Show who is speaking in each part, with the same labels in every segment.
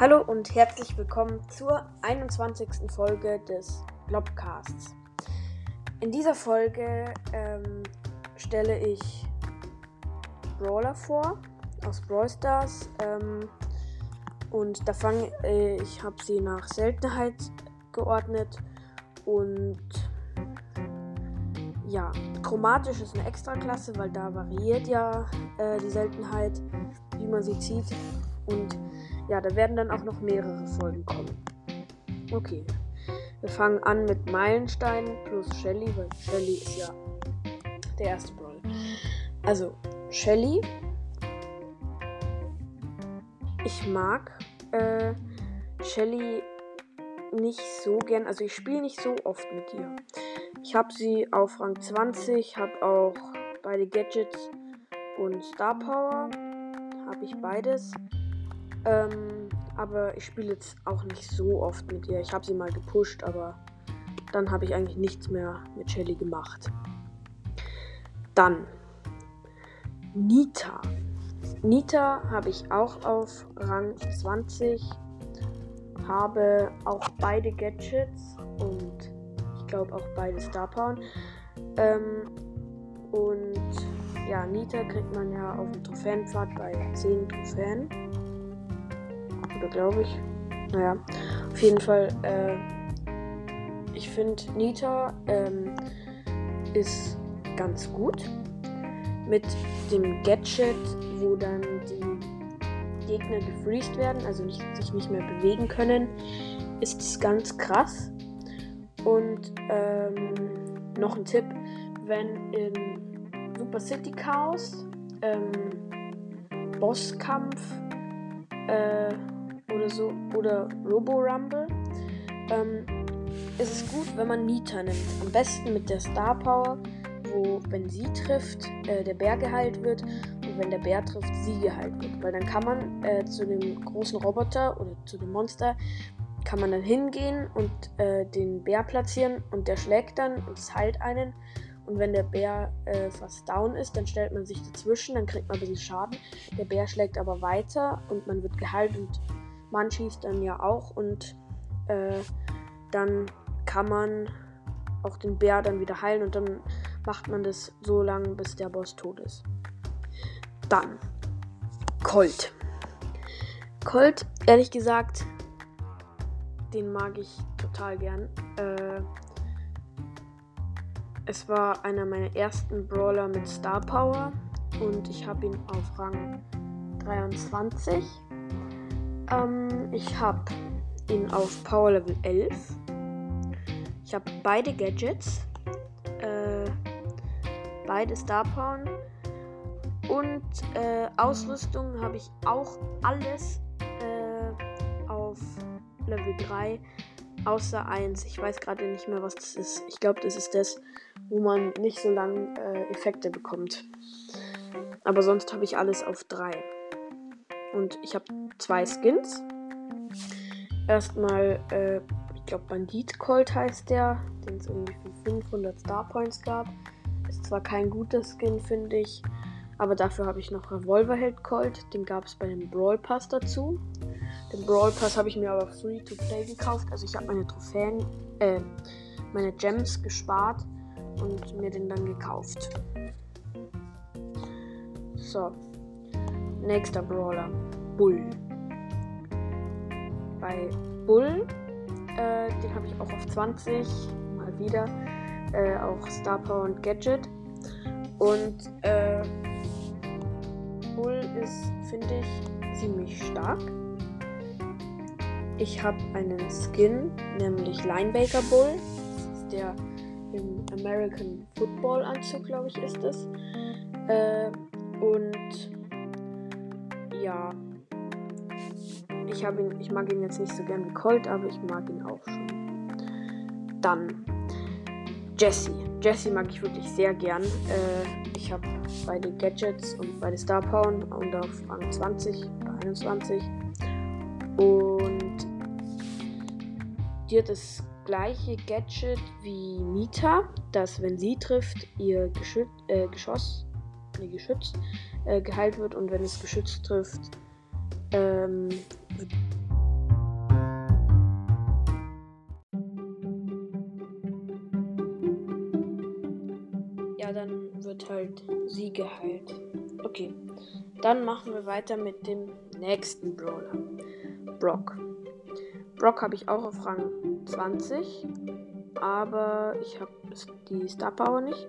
Speaker 1: Hallo und herzlich willkommen zur 21. Folge des Blobcasts. In dieser Folge ähm, stelle ich Brawler vor aus Brawl Stars ähm, und da fange äh, ich habe sie nach Seltenheit geordnet und ja, chromatisch ist eine Extraklasse, weil da variiert ja äh, die Seltenheit, wie man sie zieht und ja, da werden dann auch noch mehrere Folgen kommen. Okay. Wir fangen an mit Meilenstein plus Shelly, weil Shelly ist ja der erste Brawl. Also, Shelly. Ich mag äh, Shelly nicht so gern. Also, ich spiele nicht so oft mit ihr. Ich habe sie auf Rang 20, habe auch beide Gadgets und Star Power. Habe ich beides. Ähm, aber ich spiele jetzt auch nicht so oft mit ihr. Ich habe sie mal gepusht, aber dann habe ich eigentlich nichts mehr mit Shelly gemacht. Dann Nita. Nita habe ich auch auf Rang 20. Habe auch beide Gadgets und ich glaube auch beide Star Power. Ähm, und ja, Nita kriegt man ja auf dem Trophäenpfad bei 10 Trophäen. Oder glaube ich. Naja, auf jeden Fall, äh, ich finde Nita ähm, ist ganz gut. Mit dem Gadget, wo dann die Gegner gefreezed werden, also nicht, sich nicht mehr bewegen können, ist es ganz krass. Und ähm, noch ein Tipp, wenn in Super City Chaos ähm, Bosskampf äh, oder so oder Robo Rumble ähm, ist gut, wenn man Nita nimmt. Am besten mit der Star Power, wo wenn sie trifft, äh, der Bär geheilt wird und wenn der Bär trifft, sie geheilt wird. Weil dann kann man äh, zu dem großen Roboter oder zu dem Monster kann man dann hingehen und äh, den Bär platzieren und der schlägt dann und es heilt einen. Und wenn der Bär äh, fast down ist, dann stellt man sich dazwischen, dann kriegt man ein bisschen Schaden. Der Bär schlägt aber weiter und man wird geheilt und man schießt dann ja auch und äh, dann kann man auch den Bär dann wieder heilen und dann macht man das so lange, bis der Boss tot ist. Dann Colt. Colt, ehrlich gesagt, den mag ich total gern. Äh, es war einer meiner ersten Brawler mit Star Power und ich habe ihn auf Rang 23. Ähm, ich habe ihn auf Power Level 11. Ich habe beide Gadgets. Äh, beide Star Power. Und äh, Ausrüstung habe ich auch alles äh, auf Level 3. Außer 1. Ich weiß gerade nicht mehr, was das ist. Ich glaube, das ist das, wo man nicht so lange äh, Effekte bekommt. Aber sonst habe ich alles auf 3. Und ich habe zwei Skins. Erstmal, äh, ich glaube, Bandit Colt heißt der, den es irgendwie für 500 Star Points gab. Ist zwar kein guter Skin, finde ich, aber dafür habe ich noch Revolverheld Colt. Den gab es bei dem Brawl Pass dazu. Den Brawl Pass habe ich mir aber free to play gekauft. Also ich habe meine Trophäen, äh, meine Gems gespart und mir den dann gekauft. So. Nächster Brawler. Bull. Bei Bull, äh, den habe ich auch auf 20. Mal wieder. Äh, auch Star Power und Gadget. Und äh, Bull ist, finde ich, ziemlich stark. Ich habe einen Skin, nämlich Linebaker Bull. Das ist der im American Football Anzug, glaube ich, ist es. Äh, und ja, ich ihn, ich mag ihn jetzt nicht so gern wie Colt, aber ich mag ihn auch schon. Dann Jesse. Jesse mag ich wirklich sehr gern. Äh, ich habe beide Gadgets und beide Star Power und auf Rang 20 oder 21. Und die hat das gleiche Gadget wie Nita, dass wenn sie trifft, ihr Geschüt äh, Geschoss, nee, Geschütz äh, geheilt wird und wenn es geschützt trifft, ähm, ja, dann wird halt sie geheilt. Okay, dann machen wir weiter mit dem nächsten Brawler, Brock. Brock habe ich auch auf Rang 20, aber ich habe die Star Power nicht.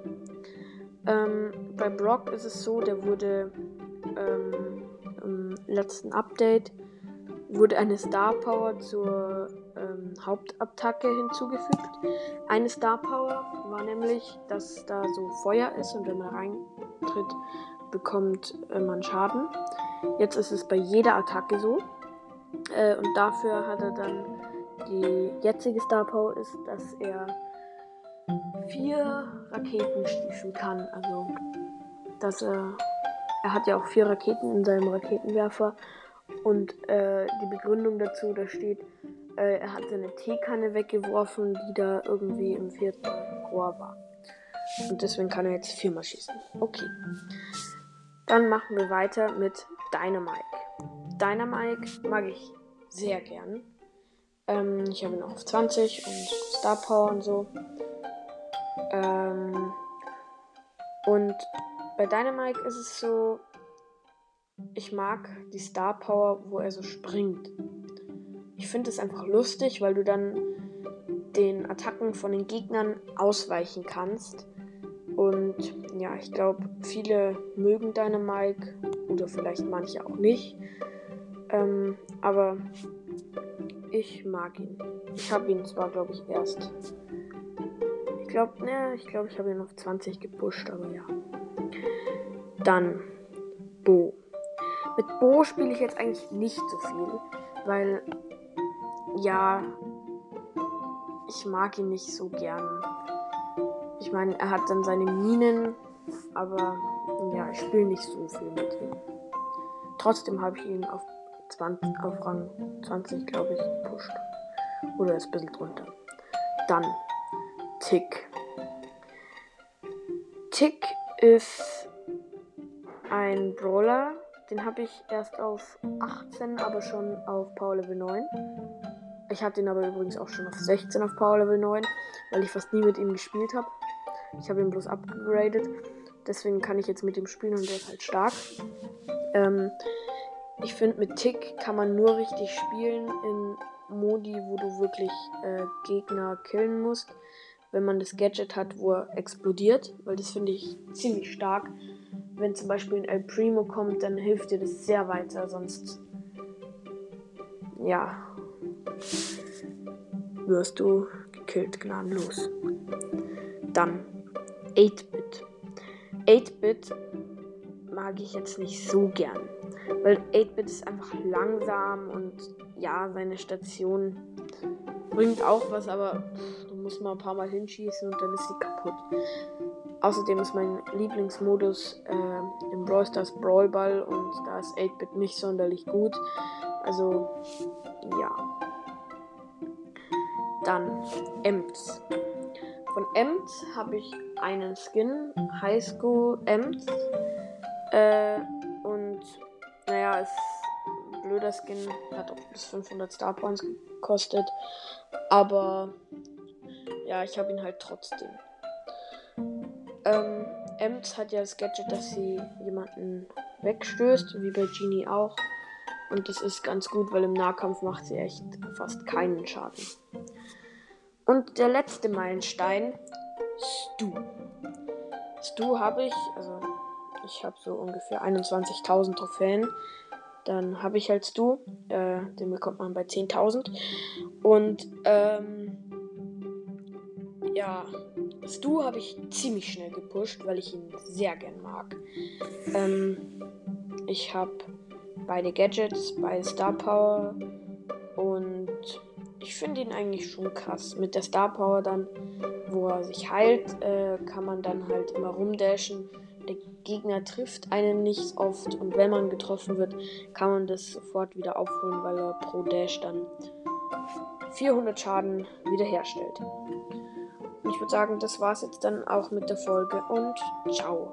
Speaker 1: Ähm, bei Brock ist es so, der wurde ähm, im letzten Update wurde eine Star Power zur ähm, Hauptattacke hinzugefügt. Eine Star Power war nämlich, dass da so Feuer ist und wenn man reintritt, bekommt äh, man Schaden. Jetzt ist es bei jeder Attacke so. Äh, und dafür hat er dann die jetzige Star Power ist, dass er vier Raketen schießen kann. Also, dass er. Er hat ja auch vier Raketen in seinem Raketenwerfer. Und äh, die Begründung dazu, da steht, äh, er hat seine Teekanne weggeworfen, die da irgendwie im vierten Rohr war. Und deswegen kann er jetzt viermal schießen. Okay. Dann machen wir weiter mit Dynamike. Dynamike mag ich sehr gern. Ähm, ich habe ihn auf 20 und Star Power und so. Ähm, und bei Dynamike ist es so, ich mag die Star Power, wo er so springt. Ich finde es einfach lustig, weil du dann den Attacken von den Gegnern ausweichen kannst. Und ja, ich glaube, viele mögen Dynamike oder vielleicht manche auch nicht. Ähm, aber ich mag ihn. Ich habe ihn zwar, glaube ich, erst. Ich glaube, ne, ich glaube, ich habe ihn auf 20 gepusht, aber ja. Dann Bo. Mit Bo spiele ich jetzt eigentlich nicht so viel, weil ja, ich mag ihn nicht so gern. Ich meine, er hat dann seine Minen, aber ja, ich spiele nicht so viel mit ihm. Trotzdem habe ich ihn auf, 20, auf Rang 20, glaube ich, gepusht. Oder ist ein bisschen drunter. Dann Tick. Tick ist ein Brawler, den habe ich erst auf 18, aber schon auf Power Level 9. Ich hatte ihn aber übrigens auch schon auf 16 auf Power Level 9, weil ich fast nie mit ihm gespielt habe. Ich habe ihn bloß abgegradet. Deswegen kann ich jetzt mit ihm spielen und der ist halt stark. Ähm, ich finde, mit Tick kann man nur richtig spielen in Modi, wo du wirklich äh, Gegner killen musst. Wenn man das Gadget hat, wo er explodiert, weil das finde ich ziemlich stark wenn zum Beispiel ein El Primo kommt, dann hilft dir das sehr weiter, sonst ja wirst du gekillt gnadenlos. Dann 8-Bit. 8-Bit mag ich jetzt nicht so gern, weil 8-Bit ist einfach langsam und ja, seine Station bringt auch was, aber du musst mal ein paar Mal hinschießen und dann ist sie kaputt. Außerdem ist mein Lieblingsmodus äh, im Brawl Stars Brawl Ball und da ist 8-Bit nicht sonderlich gut. Also, ja. Dann Ems. Von Ems habe ich einen Skin, High School Ems. Äh, und naja, ist ein blöder Skin, hat auch bis 500 Star Points gekostet. Aber ja, ich habe ihn halt trotzdem. Ähm, Ems hat ja das Gadget, dass sie jemanden wegstößt, wie bei Genie auch. Und das ist ganz gut, weil im Nahkampf macht sie echt fast keinen Schaden. Und der letzte Meilenstein, Stu. Stu habe ich, also ich habe so ungefähr 21.000 Trophäen. Dann habe ich halt Stu, äh, den bekommt man bei 10.000. Und ähm, ja, Stu habe ich ziemlich schnell gepusht, weil ich ihn sehr gern mag. Ähm, ich habe beide Gadgets, beide Star Power und ich finde ihn eigentlich schon krass. Mit der Star Power dann, wo er sich heilt, äh, kann man dann halt immer rumdashen. Der Gegner trifft einen nicht oft und wenn man getroffen wird, kann man das sofort wieder aufholen, weil er pro Dash dann 400 Schaden wiederherstellt. Ich würde sagen, das war's jetzt dann auch mit der Folge und ciao.